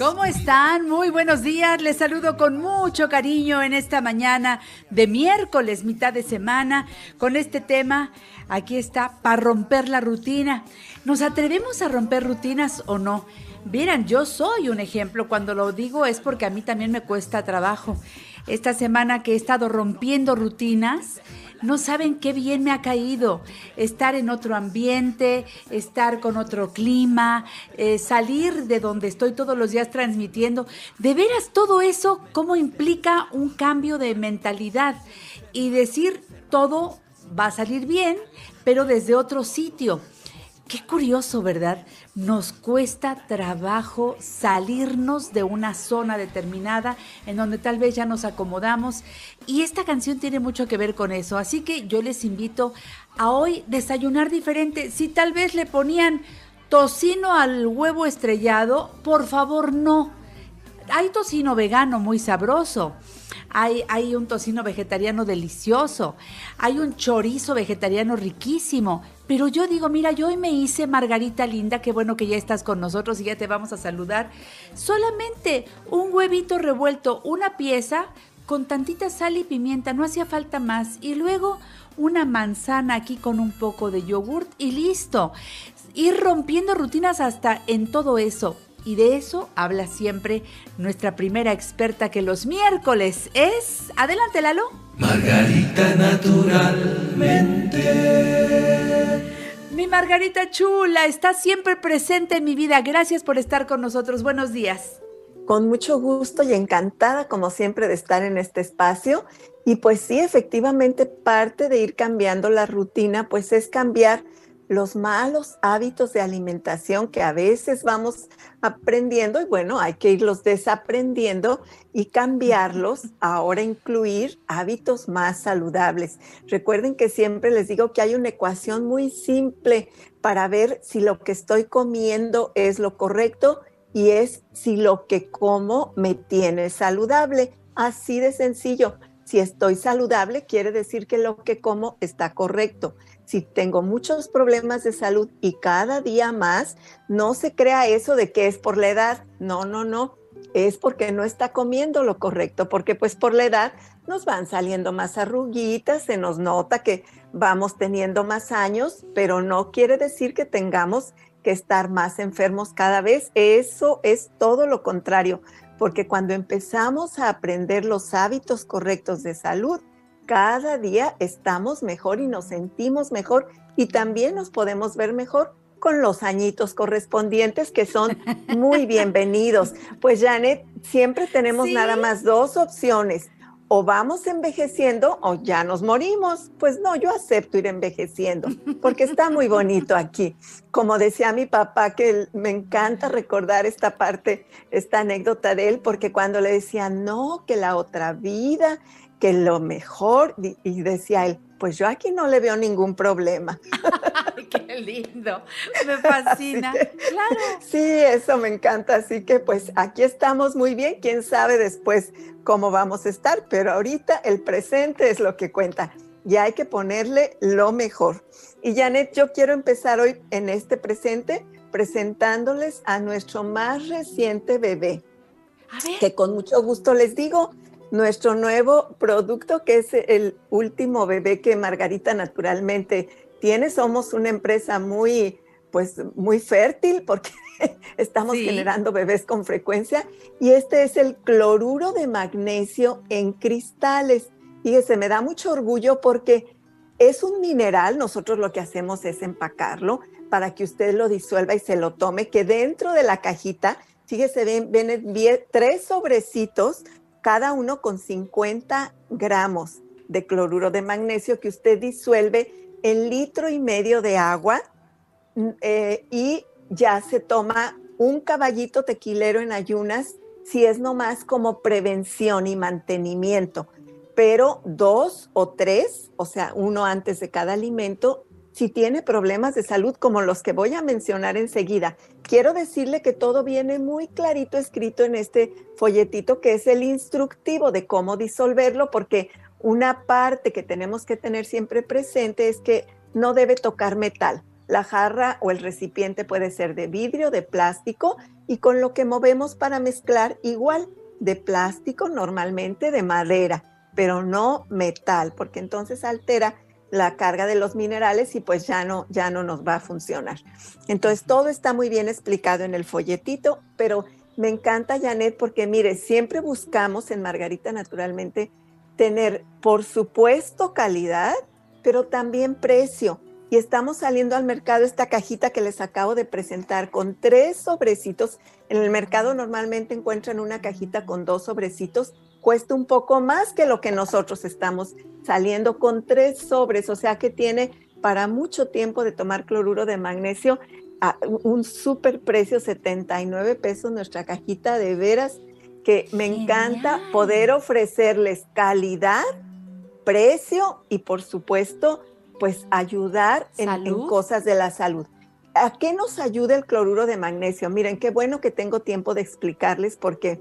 ¿Cómo están? Muy buenos días. Les saludo con mucho cariño en esta mañana de miércoles, mitad de semana, con este tema. Aquí está, para romper la rutina. ¿Nos atrevemos a romper rutinas o no? Miren, yo soy un ejemplo. Cuando lo digo es porque a mí también me cuesta trabajo. Esta semana que he estado rompiendo rutinas, no saben qué bien me ha caído estar en otro ambiente, estar con otro clima, eh, salir de donde estoy todos los días transmitiendo. De veras, todo eso, ¿cómo implica un cambio de mentalidad? Y decir, todo va a salir bien, pero desde otro sitio. Qué curioso, ¿verdad? Nos cuesta trabajo salirnos de una zona determinada en donde tal vez ya nos acomodamos y esta canción tiene mucho que ver con eso. Así que yo les invito a hoy desayunar diferente. Si tal vez le ponían tocino al huevo estrellado, por favor no. Hay tocino vegano muy sabroso hay, un tocino vegetariano delicioso, hay un chorizo vegetariano riquísimo. Pero yo digo, mira, yo hoy me hice Margarita Linda, qué bueno que ya estás con nosotros y ya te vamos a saludar. Solamente un huevito revuelto, una pieza con tantita sal y pimienta, no hacía falta más. Y luego una manzana aquí con un poco de yogurt y listo. Ir rompiendo rutinas hasta en todo eso. Y de eso habla siempre nuestra primera experta que los miércoles es... Adelante, Lalo. Margarita naturalmente. Mi Margarita chula, está siempre presente en mi vida. Gracias por estar con nosotros. Buenos días. Con mucho gusto y encantada, como siempre, de estar en este espacio. Y pues sí, efectivamente, parte de ir cambiando la rutina, pues es cambiar los malos hábitos de alimentación que a veces vamos aprendiendo y bueno, hay que irlos desaprendiendo y cambiarlos, ahora incluir hábitos más saludables. Recuerden que siempre les digo que hay una ecuación muy simple para ver si lo que estoy comiendo es lo correcto y es si lo que como me tiene saludable. Así de sencillo. Si estoy saludable, quiere decir que lo que como está correcto si tengo muchos problemas de salud y cada día más, no se crea eso de que es por la edad. No, no, no. Es porque no está comiendo lo correcto, porque pues por la edad nos van saliendo más arruguitas, se nos nota que vamos teniendo más años, pero no quiere decir que tengamos que estar más enfermos cada vez. Eso es todo lo contrario, porque cuando empezamos a aprender los hábitos correctos de salud, cada día estamos mejor y nos sentimos mejor y también nos podemos ver mejor con los añitos correspondientes que son muy bienvenidos. Pues Janet, siempre tenemos nada más dos opciones. O vamos envejeciendo o ya nos morimos. Pues no, yo acepto ir envejeciendo porque está muy bonito aquí. Como decía mi papá, que me encanta recordar esta parte, esta anécdota de él, porque cuando le decía, no, que la otra vida, que lo mejor, y decía él, pues yo aquí no le veo ningún problema. Ay, qué lindo, me fascina. claro. Sí, eso me encanta, así que pues aquí estamos muy bien, quién sabe después cómo vamos a estar, pero ahorita el presente es lo que cuenta y hay que ponerle lo mejor. Y Janet, yo quiero empezar hoy en este presente presentándoles a nuestro más reciente bebé, que con mucho gusto les digo, nuestro nuevo producto, que es el último bebé que Margarita naturalmente tiene. Somos una empresa muy, pues, muy fértil porque estamos generando bebés con frecuencia. Y este es el cloruro de magnesio en cristales. Fíjese, me da mucho orgullo porque es un mineral. Nosotros lo que hacemos es empacarlo para que usted lo disuelva y se lo tome, que dentro de la cajita, fíjese, ven, ven tres sobrecitos cada uno con 50 gramos de cloruro de magnesio que usted disuelve en litro y medio de agua mm, eh, y ya se toma un caballito tequilero en ayunas si es nomás como prevención y mantenimiento, pero dos o tres, o sea, uno antes de cada alimento, si tiene problemas de salud como los que voy a mencionar enseguida. Quiero decirle que todo viene muy clarito escrito en este folletito que es el instructivo de cómo disolverlo, porque una parte que tenemos que tener siempre presente es que no debe tocar metal. La jarra o el recipiente puede ser de vidrio, de plástico y con lo que movemos para mezclar igual de plástico normalmente, de madera, pero no metal, porque entonces altera la carga de los minerales y pues ya no, ya no nos va a funcionar. Entonces todo está muy bien explicado en el folletito, pero me encanta Janet porque mire, siempre buscamos en Margarita naturalmente tener, por supuesto, calidad, pero también precio y estamos saliendo al mercado esta cajita que les acabo de presentar con tres sobrecitos. En el mercado normalmente encuentran una cajita con dos sobrecitos. Cuesta un poco más que lo que nosotros estamos saliendo con tres sobres, o sea que tiene para mucho tiempo de tomar cloruro de magnesio a un súper precio, 79 pesos nuestra cajita de veras, que me encanta poder ofrecerles calidad, precio y por supuesto pues ayudar en, cosas de la salud. ¿A qué nos ayuda el cloruro de magnesio? Miren, qué bueno que tengo tiempo de explicarles porque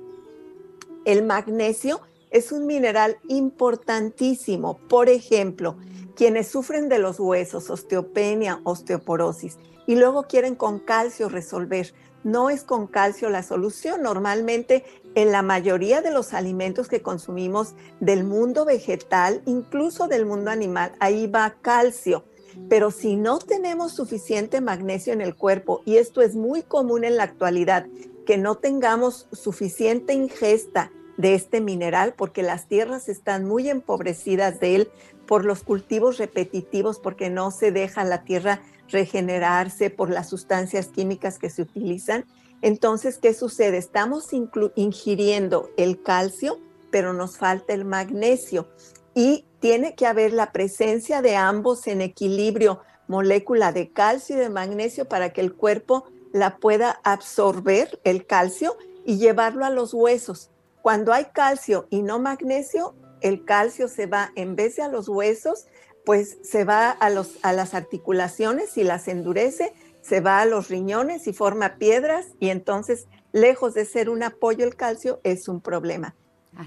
el magnesio es un mineral importantísimo. Por ejemplo, quienes sufren de los huesos, osteopenia, osteoporosis, y luego quieren con calcio resolver. No es con calcio la solución. Normalmente en la mayoría de los alimentos que consumimos del mundo vegetal, incluso del mundo animal, ahí va calcio. Pero si no tenemos suficiente magnesio en el cuerpo, y esto es muy común en la actualidad, que no tengamos suficiente ingesta de este mineral, porque las tierras están muy empobrecidas de él por los cultivos repetitivos, porque no se deja la tierra regenerarse por las sustancias químicas que se utilizan. Entonces, ¿qué sucede? Estamos ingiriendo el calcio, pero nos falta el magnesio y tiene que haber la presencia de ambos en equilibrio, molécula de calcio y de magnesio para que el cuerpo la pueda absorber, el calcio, y llevarlo a los huesos. Cuando hay calcio y no magnesio, el calcio se va, en vez de a los huesos, pues se va a, los, a las articulaciones y las endurece se va a los riñones y forma piedras y entonces, lejos de ser un apoyo el calcio, es un problema.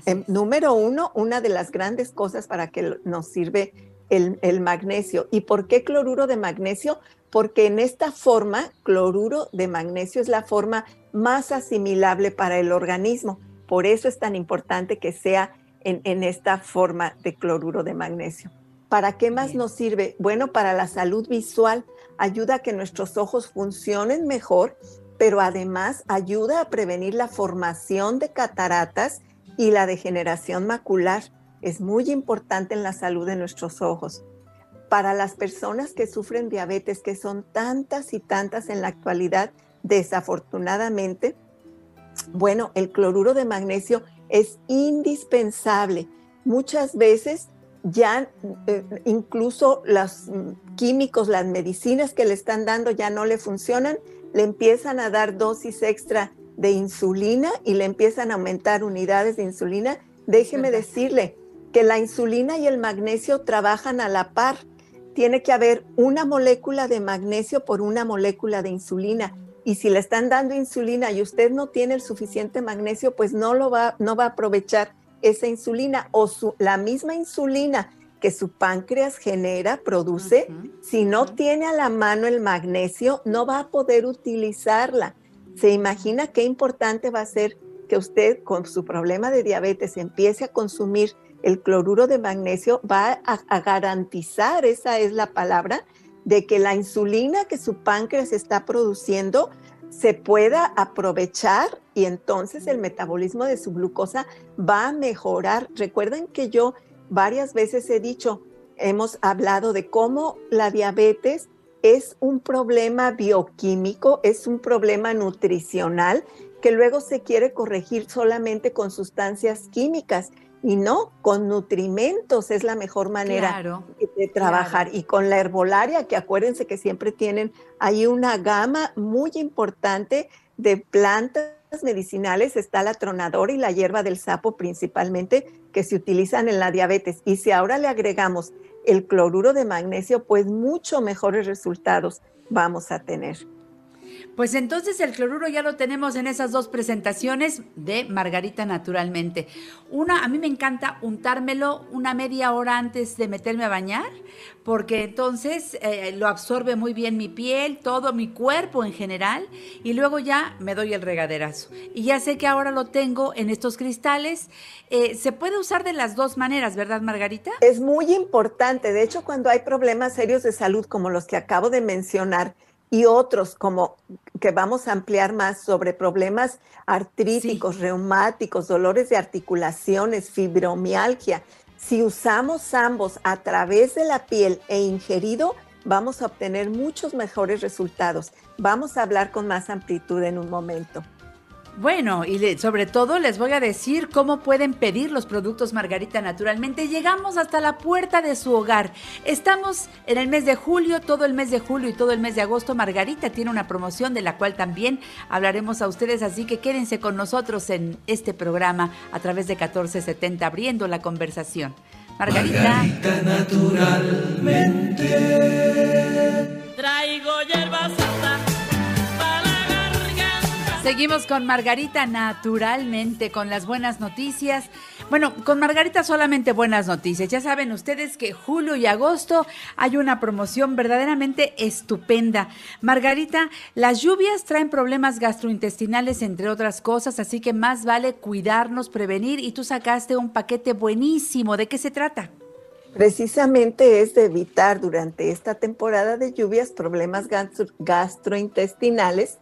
Em, número uno, una de las grandes cosas para que nos sirve el, el, magnesio. ¿Y por qué cloruro de magnesio? Porque en esta forma, cloruro de magnesio es la forma más asimilable para el organismo. Por eso es tan importante que sea en, en esta forma de cloruro de magnesio. ¿Para qué más nos sirve? Bueno, para la salud visual ayuda a que nuestros ojos funcionen mejor, pero además ayuda a prevenir la formación de cataratas y la degeneración macular. Es muy importante en la salud de nuestros ojos. Para las personas que sufren diabetes, que son tantas y tantas en la actualidad, desafortunadamente, bueno, el cloruro de magnesio es indispensable. Muchas veces ya eh, incluso los mm, químicos, las medicinas que le están dando ya no le funcionan, le empiezan a dar dosis extra de insulina y le empiezan a aumentar unidades de insulina. Déjeme decirle que la insulina y el magnesio trabajan a la par. Tiene que haber una molécula de magnesio por una molécula de insulina. Y si le están dando insulina y usted no tiene el suficiente magnesio, pues no lo va, no va a aprovechar esa insulina o la misma insulina que su páncreas genera, produce, si no tiene a la mano el magnesio, no va a poder utilizarla. ¿Se imagina qué importante va a ser que usted con su problema de diabetes empiece a consumir el cloruro de magnesio? Va a garantizar, esa es la palabra, de que la insulina que su páncreas está produciendo se pueda aprovechar y entonces el metabolismo de su glucosa va a mejorar. Recuerden que yo varias veces he dicho, hemos hablado de cómo la diabetes es un problema bioquímico, es un problema nutricional que luego se quiere corregir solamente con sustancias químicas y no, con nutrimentos es la mejor manera de trabajar. Y con la herbolaria, que acuérdense que siempre tienen ahí una gama muy importante de plantas medicinales está la tronadora y la hierba del sapo principalmente que se utilizan en la diabetes. Y si ahora le agregamos el cloruro de magnesio, pues mucho mejores resultados vamos a tener. Pues entonces el cloruro ya lo tenemos en esas dos presentaciones de Margarita naturalmente. Una, a mí me encanta untármelo una media hora antes de meterme a bañar, porque entonces eh, lo absorbe muy bien mi piel, todo mi cuerpo en general, y luego ya me doy el regaderazo. Y ya sé que ahora lo tengo en estos cristales. Eh, se puede usar de las dos maneras, ¿verdad, Margarita? Es muy importante. De hecho, cuando hay problemas serios de salud como los que acabo de mencionar, y otros como que vamos a ampliar más sobre problemas artríticos, reumáticos, dolores de articulaciones, fibromialgia. Si usamos ambos a través de la piel e ingerido, vamos a obtener muchos mejores resultados. Vamos a hablar con más amplitud en un momento. Bueno, y sobre todo les voy a decir cómo pueden pedir los productos Margarita naturalmente. Llegamos hasta la puerta de su hogar. Estamos en el mes de julio, todo el mes de julio y todo el mes de agosto. Margarita tiene una promoción de la cual también hablaremos a ustedes, así que quédense con nosotros en este programa a través de 1470, abriendo la conversación. Margarita. Margarita naturalmente. Traigo hierbas Seguimos con Margarita naturalmente, con las buenas noticias. Bueno, con Margarita solamente buenas noticias. Ya saben ustedes que julio y agosto hay una promoción verdaderamente estupenda. Margarita, las lluvias traen problemas gastrointestinales, entre otras cosas, así que más vale cuidarnos, prevenir. Y tú sacaste un paquete buenísimo. ¿De qué se trata? Precisamente es de evitar durante esta temporada de lluvias problemas gastrointestinales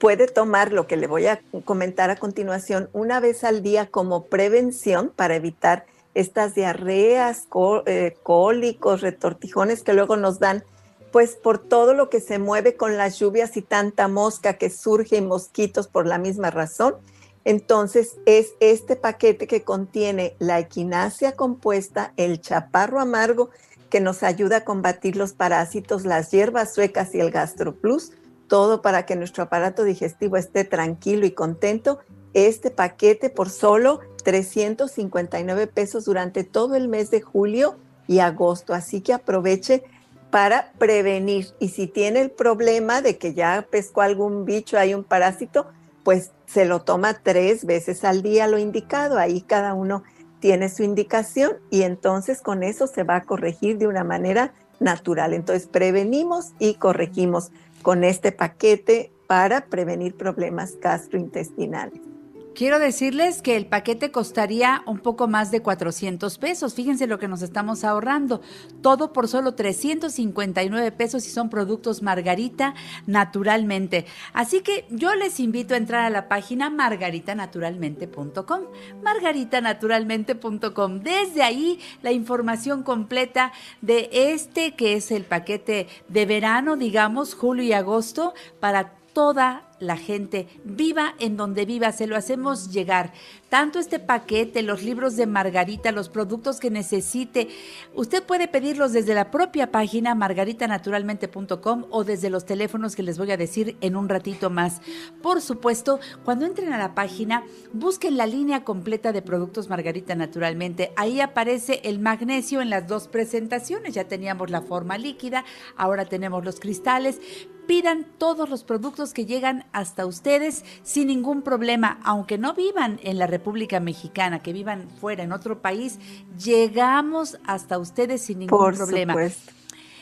puede tomar lo que le voy a comentar a continuación una vez al día como prevención para evitar estas diarreas, eh, cólicos, retortijones que luego nos dan, pues por todo lo que se mueve con las lluvias y tanta mosca que surge y mosquitos por la misma razón. Entonces es este paquete que contiene la equinacia compuesta, el chaparro amargo que nos ayuda a combatir los parásitos, las hierbas suecas y el gastroplus, todo para que nuestro aparato digestivo esté tranquilo y contento. Este paquete por solo 359 pesos durante todo el mes de julio y agosto. Así que aproveche para prevenir. Y si tiene el problema de que ya pescó algún bicho, hay un parásito, pues se lo toma tres veces al día lo indicado. Ahí cada uno tiene su indicación y entonces con eso se va a corregir de una manera natural. Entonces prevenimos y corregimos con este paquete para prevenir problemas gastrointestinales. Quiero decirles que el paquete costaría un poco más de 400 pesos. Fíjense lo que nos estamos ahorrando. Todo por solo 359 pesos y son productos Margarita naturalmente. Así que yo les invito a entrar a la página margaritanaturalmente.com. Margaritanaturalmente.com. Desde ahí la información completa de este que es el paquete de verano, digamos, julio y agosto para toda la gente, viva en donde viva, se lo hacemos llegar. Tanto este paquete, los libros de Margarita, los productos que necesite, usted puede pedirlos desde la propia página margaritanaturalmente.com o desde los teléfonos que les voy a decir en un ratito más. Por supuesto, cuando entren a la página, busquen la línea completa de productos Margarita Naturalmente. Ahí aparece el magnesio en las dos presentaciones. Ya teníamos la forma líquida, ahora tenemos los cristales. Pidan todos los productos que llegan hasta ustedes sin ningún problema, aunque no vivan en la República Mexicana, que vivan fuera en otro país, llegamos hasta ustedes sin ningún Por problema. Supuesto.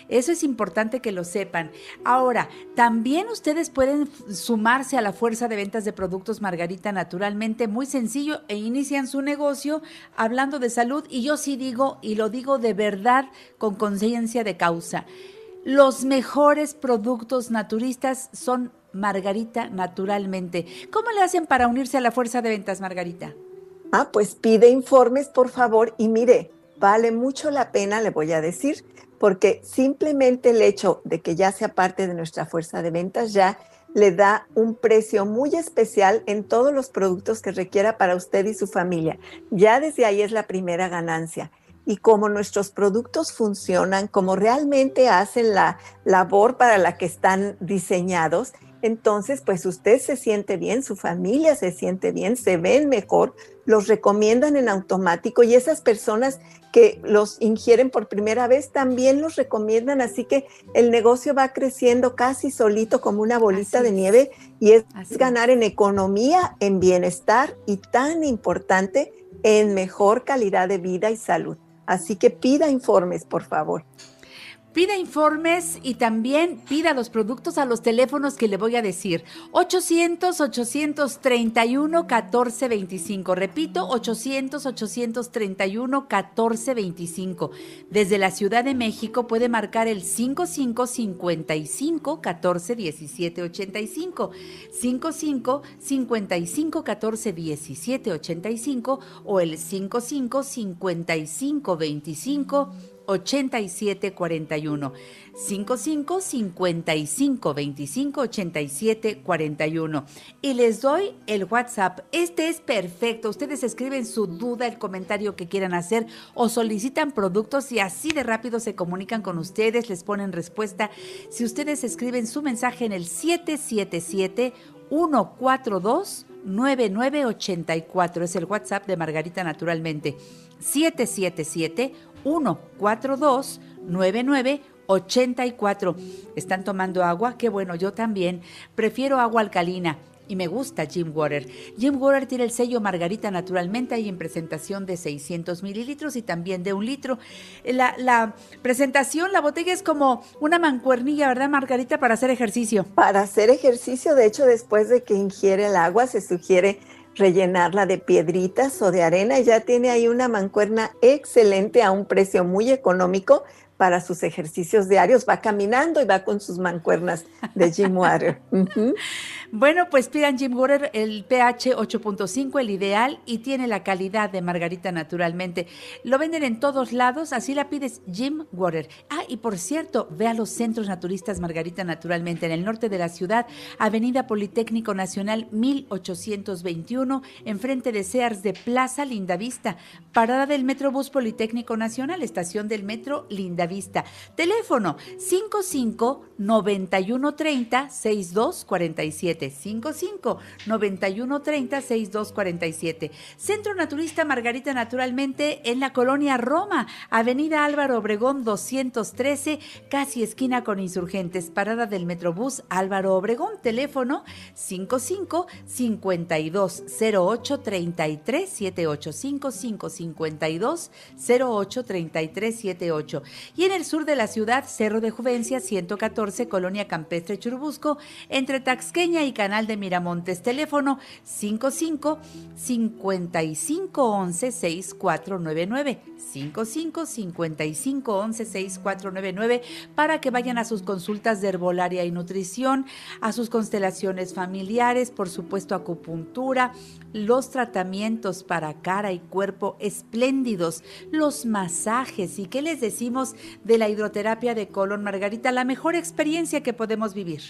Eso es importante que lo sepan. Ahora, también ustedes pueden sumarse a la fuerza de ventas de productos Margarita naturalmente, muy sencillo, e inician su negocio hablando de salud. Y yo sí digo, y lo digo de verdad con conciencia de causa, los mejores productos naturistas son Margarita naturalmente. ¿Cómo le hacen para unirse a la fuerza de ventas, Margarita? Ah, pues pide informes, por favor, y mire, vale mucho la pena, le voy a decir, porque simplemente el hecho de que ya sea parte de nuestra fuerza de ventas ya le da un precio muy especial en todos los productos que requiera para usted y su familia. Ya desde ahí es la primera ganancia y cómo nuestros productos funcionan, cómo realmente hacen la labor para la que están diseñados, entonces pues usted se siente bien, su familia se siente bien, se ven mejor, los recomiendan en automático y esas personas que los ingieren por primera vez también los recomiendan, así que el negocio va creciendo casi solito como una bolita de nieve y es ganar en economía, en bienestar y tan importante en mejor calidad de vida y salud. Así que pida informes, por favor. Pida informes y también pida los productos a los teléfonos que le voy a decir. 800-831-1425. Repito, 800-831-1425. Desde la Ciudad de México puede marcar el 5555-141785. 55-55-141785 o el 55-55-25. 8741. 55 55 25 87 41. Y les doy el WhatsApp. Este es perfecto. Ustedes escriben su duda, el comentario que quieran hacer o solicitan productos y así de rápido se comunican con ustedes, les ponen respuesta. Si ustedes escriben su mensaje en el 777 142 9984 es el WhatsApp de Margarita Naturalmente. 777 142 9984. ¿Están tomando agua? Qué bueno, yo también. Prefiero agua alcalina y me gusta Jim Water. Jim Water tiene el sello Margarita naturalmente ahí en presentación de 600 mililitros y también de un litro. La, la, presentación, la botella es como una mancuernilla, ¿verdad Margarita? Para hacer ejercicio. Para hacer ejercicio, de hecho, después de que ingiere el agua, se sugiere rellenarla de piedritas o de arena. Ya tiene ahí una mancuerna excelente a un precio muy económico para sus ejercicios diarios. Va caminando y va con sus mancuernas de Jim Water. Bueno, pues pidan Jim Water el pH 8.5, el ideal, y tiene la calidad de Margarita naturalmente. Lo venden en todos lados, así la pides Jim Water. Ah, y por cierto, ve a los centros naturistas Margarita naturalmente en el norte de la ciudad, Avenida Politécnico Nacional 1821, enfrente de Sears de Plaza Lindavista, parada del Metrobús Politécnico Nacional, estación del Metro Lindavista. Teléfono 55 9130 6247. 55 91 30 62 47. Centro Naturista Margarita Naturalmente en la colonia Roma, Avenida Álvaro Obregón 213, casi esquina con insurgentes, parada del Metrobús Álvaro Obregón, teléfono 55 52 08 33 78 55 52 08 33 78. Y en el sur de la ciudad, Cerro de Juvencia 114, Colonia Campestre Churubusco, entre Taxqueña y Canal de Miramontes. Teléfono 55 55 11 6499. 55 55 11 6499 para que vayan a sus consultas de herbolaria y nutrición, a sus constelaciones familiares, por supuesto acupuntura, los tratamientos para cara y cuerpo espléndidos, los masajes y qué les decimos de la hidroterapia de colon Margarita, la mejor experiencia que podemos vivir.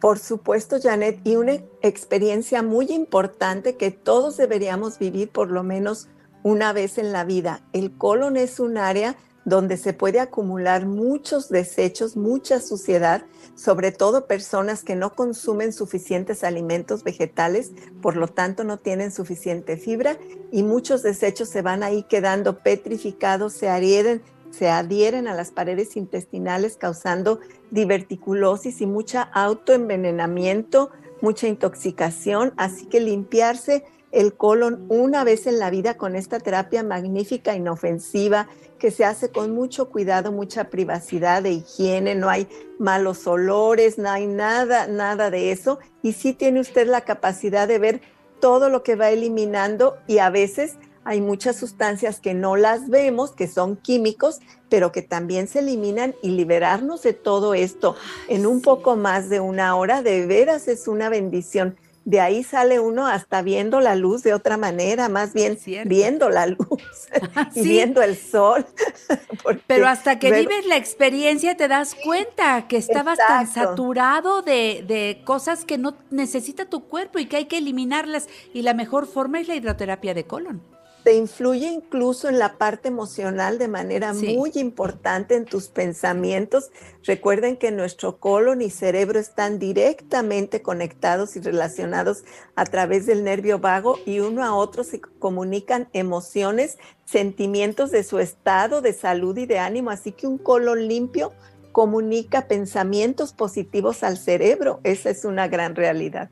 Por supuesto, Janet, y una experiencia muy importante que todos deberíamos vivir por lo menos una vez en la vida. El colon es un área donde se puede acumular muchos desechos, mucha suciedad, sobre todo personas que no consumen suficientes alimentos vegetales, por lo tanto no tienen suficiente fibra y muchos desechos se van ahí quedando petrificados, se adhieren, se adhieren a las paredes intestinales causando diverticulosis y mucha autoenvenenamiento, mucha intoxicación, así que limpiarse el colon una vez en la vida con esta terapia magnífica, inofensiva, que se hace con mucho cuidado, mucha privacidad de higiene, no hay malos olores, no hay nada, nada de eso. Y sí tiene usted la capacidad de ver todo lo que va eliminando y a veces hay muchas sustancias que no las vemos, que son químicos, pero que también se eliminan y liberarnos de todo esto en un poco más de una hora, de veras es una bendición. De ahí sale uno hasta viendo la luz de otra manera, más bien viendo la luz y viendo el sol. Pero hasta que vives la experiencia te das cuenta que estabas tan saturado de, de cosas que no necesita tu cuerpo y que hay que eliminarlas. Y la mejor forma es la hidroterapia de colon. Te influye incluso en la parte emocional de manera muy importante en tus pensamientos. Recuerden que nuestro colon y cerebro están directamente conectados y relacionados a través del nervio vago y uno a otro se comunican emociones, sentimientos de su estado de salud y de ánimo. Así que un colon limpio comunica pensamientos positivos al cerebro. Esa es una gran realidad.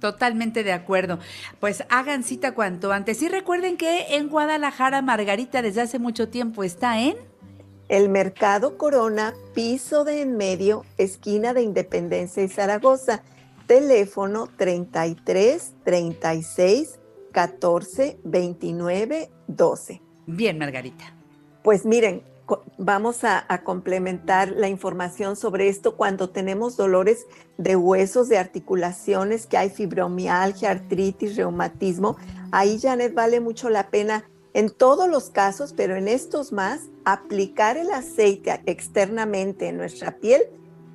Totalmente de acuerdo. Pues hagan cita cuanto antes. Y recuerden que en Guadalajara, Margarita desde hace mucho tiempo está en... El Mercado Corona, piso de en medio, esquina de Independencia y Zaragoza. Teléfono 33 36 14 29 12. Bien, Margarita. Pues miren, vamos a, complementar la información sobre esto cuando tenemos dolores de huesos, de articulaciones, que hay fibromialgia, artritis, reumatismo. Ahí, Janet, vale mucho la pena en todos los casos, pero en estos más, aplicar el aceite externamente en nuestra piel,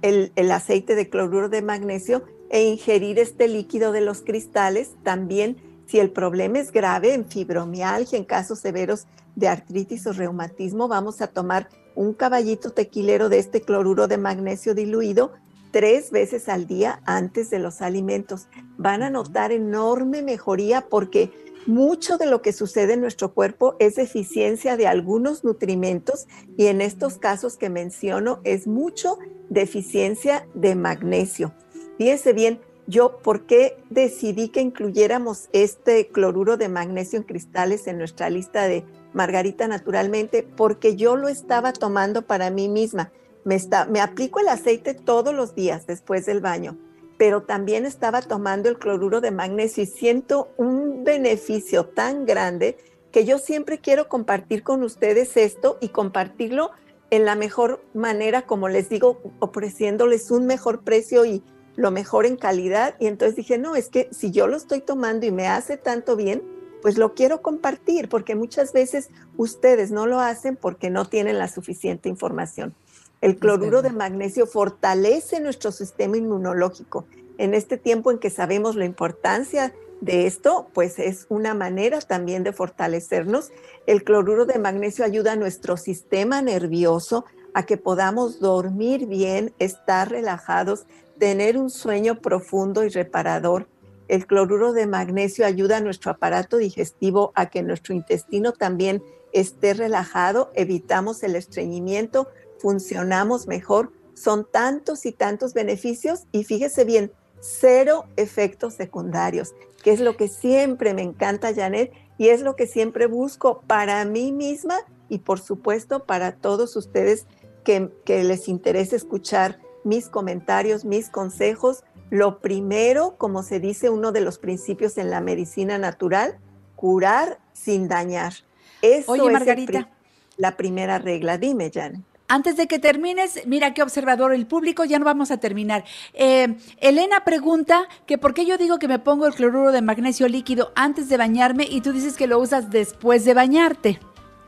el, el aceite de cloruro de magnesio, e ingerir este líquido de los cristales también si el problema es grave en fibromialgia, en casos severos de artritis o reumatismo, vamos a tomar un caballito tequilero de este cloruro de magnesio diluido tres veces al día antes de los alimentos. Van a notar enorme mejoría porque mucho de lo que sucede en nuestro cuerpo es deficiencia de algunos nutrimentos y en estos casos que menciono es mucho deficiencia de magnesio. Fíjense bien, yo, ¿por qué decidí que incluyéramos este cloruro de magnesio en cristales en nuestra lista de Margarita naturalmente? Porque yo lo estaba tomando para mí misma. Me, aplico el aceite todos los días después del baño, pero también estaba tomando el cloruro de magnesio y siento un beneficio tan grande que yo siempre quiero compartir con ustedes esto y compartirlo en la mejor manera, como les digo, ofreciéndoles un mejor precio y lo mejor en calidad. Y entonces dije, no, es que si yo lo estoy tomando y me hace tanto bien, pues lo quiero compartir, porque muchas veces ustedes no lo hacen porque no tienen la suficiente información. El cloruro de magnesio fortalece nuestro sistema inmunológico. En este tiempo en que sabemos la importancia de esto, pues es una manera también de fortalecernos. El cloruro de magnesio ayuda a nuestro sistema nervioso a que podamos dormir bien, estar relajados, tener un sueño profundo y reparador. El cloruro de magnesio ayuda a nuestro aparato digestivo a que nuestro intestino también esté relajado, evitamos el estreñimiento, funcionamos mejor. Son tantos y tantos beneficios y fíjese bien, cero efectos secundarios, que es lo que siempre me encanta, Janet, y es lo que siempre busco para mí misma y por supuesto para todos ustedes que, les interese escuchar mis comentarios, mis consejos. Lo primero, como se dice uno de los principios en la medicina natural, curar sin dañar. Eso Oye, Margarita. la primera regla. Dime, Jan. Antes de que termines, mira qué observador el público, ya no vamos a terminar. Eh, Elena pregunta que por qué yo digo que me pongo el cloruro de magnesio líquido antes de bañarme y tú dices que lo usas después de bañarte.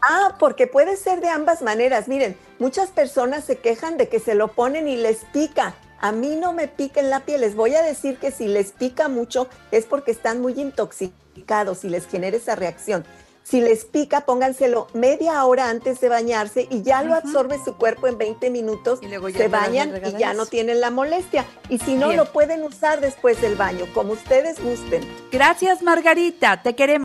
Ah, porque puede ser de ambas maneras. Miren, muchas personas se quejan de que se lo ponen y les pica. A mí no me pica en la piel. Les voy a decir que si les pica mucho es porque están muy intoxicados y les genera esa reacción. Si les pica, pónganselo media hora antes de bañarse y ya lo absorbe su cuerpo en 20 minutos. se bañan y ya no tienen la molestia. Y si no, lo pueden usar después del baño, como ustedes gusten. Gracias, Margarita. Te queremos.